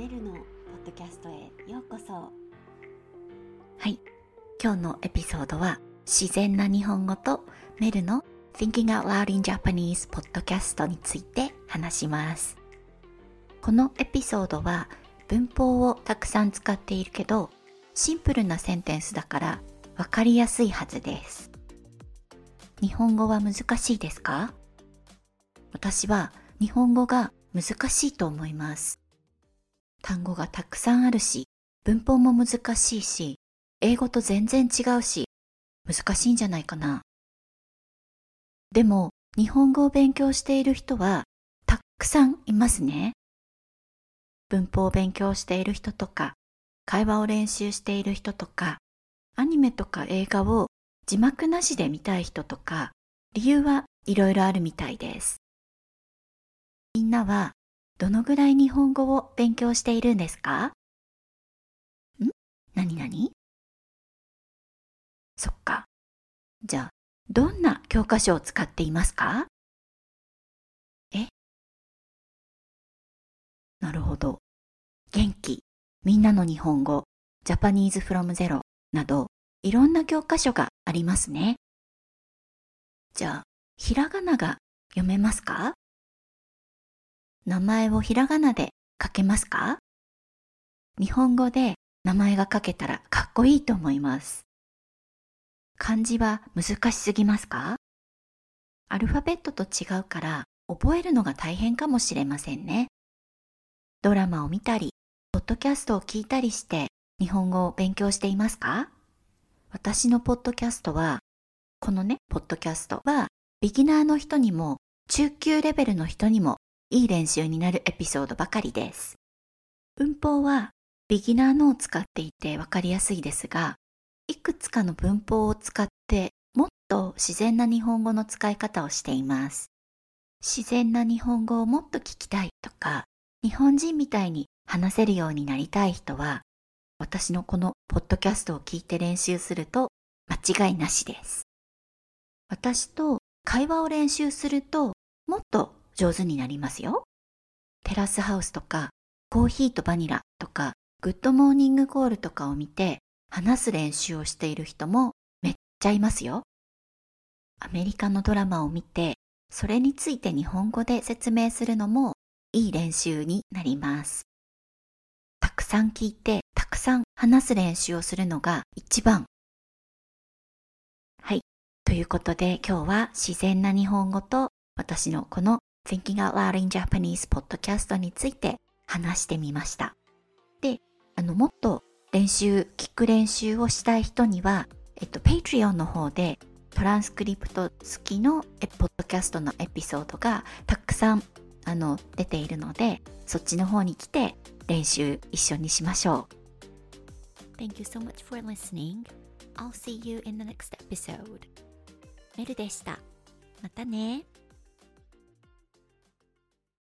メルのポッドキャストへようこそ。はい。今日のエピソードは自然な日本語とメルの Thinking Out Loud in Japanese ポッドキャストについて話します。このエピソードは文法をたくさん使っているけどシンプルなセンテンスだからわかりやすいはずです。日本語は難しいですか？私は日本語が難しいと思います。単語がたくさんあるし文法も難しいし英語と全然違うし難しいんじゃないかな。でも日本語を勉強している人はたくさんいますね。文法を勉強している人とか会話を練習している人とかアニメとか映画を字幕なしで見たい人とか理由はいろいろあるみたいです。みんなはどのぐらい日本語を勉強しているんですか？ん？何何そっか。じゃあ、どんな教科書を使っていますか？え？なるほど。元気、みんなの日本語、ジャパニーズフロムゼロなど、いろんな教科書がありますね。じゃあ、ひらがなが読めますか？名前をひらがなで書けますか？日本語で名前が書けたらかっこいいと思います。漢字は難しすぎますか？アルファベットと違うから覚えるのが大変かもしれませんね。ドラマを見たり、ポッドキャストを聞いたりして日本語を勉強していますか？私のポッドキャストは、このね、ポッドキャストはビギナーの人にも中級レベルの人にもいい練習になるエピソードばかりです。文法はビギナーのを使っていてわかりやすいですが、いくつかの文法を使ってもっと自然な日本語の使い方をしています。自然な日本語をもっと聞きたいとか、日本人みたいに話せるようになりたい人は、私のこのポッドキャストを聞いて練習すると間違いなしです。私と会話を練習するともっと上手になりますよ。テラスハウスとかコーヒーとバニラとかグッドモーニングコールとかを見て話す練習をしている人もめっちゃいますよ。アメリカのドラマを見て、それについて日本語で説明するのもいい練習になります。たくさん聞いて、たくさん話す練習をするのが一番。はい。ということで今日は自然な日本語と私のこの Thinking Out Loud in Japanese ポッドキャストについて話してみました。で、あの、もっと練習、聞く練習をしたい人には、えっと、Patreon の方でトランスクリプト付きのポッドキャストのエピソードがたくさんあの出ているので、そっちの方に来て練習一緒にしましょう。Thank you so much for listening. I'll see you in the next episode. メルでした。またね。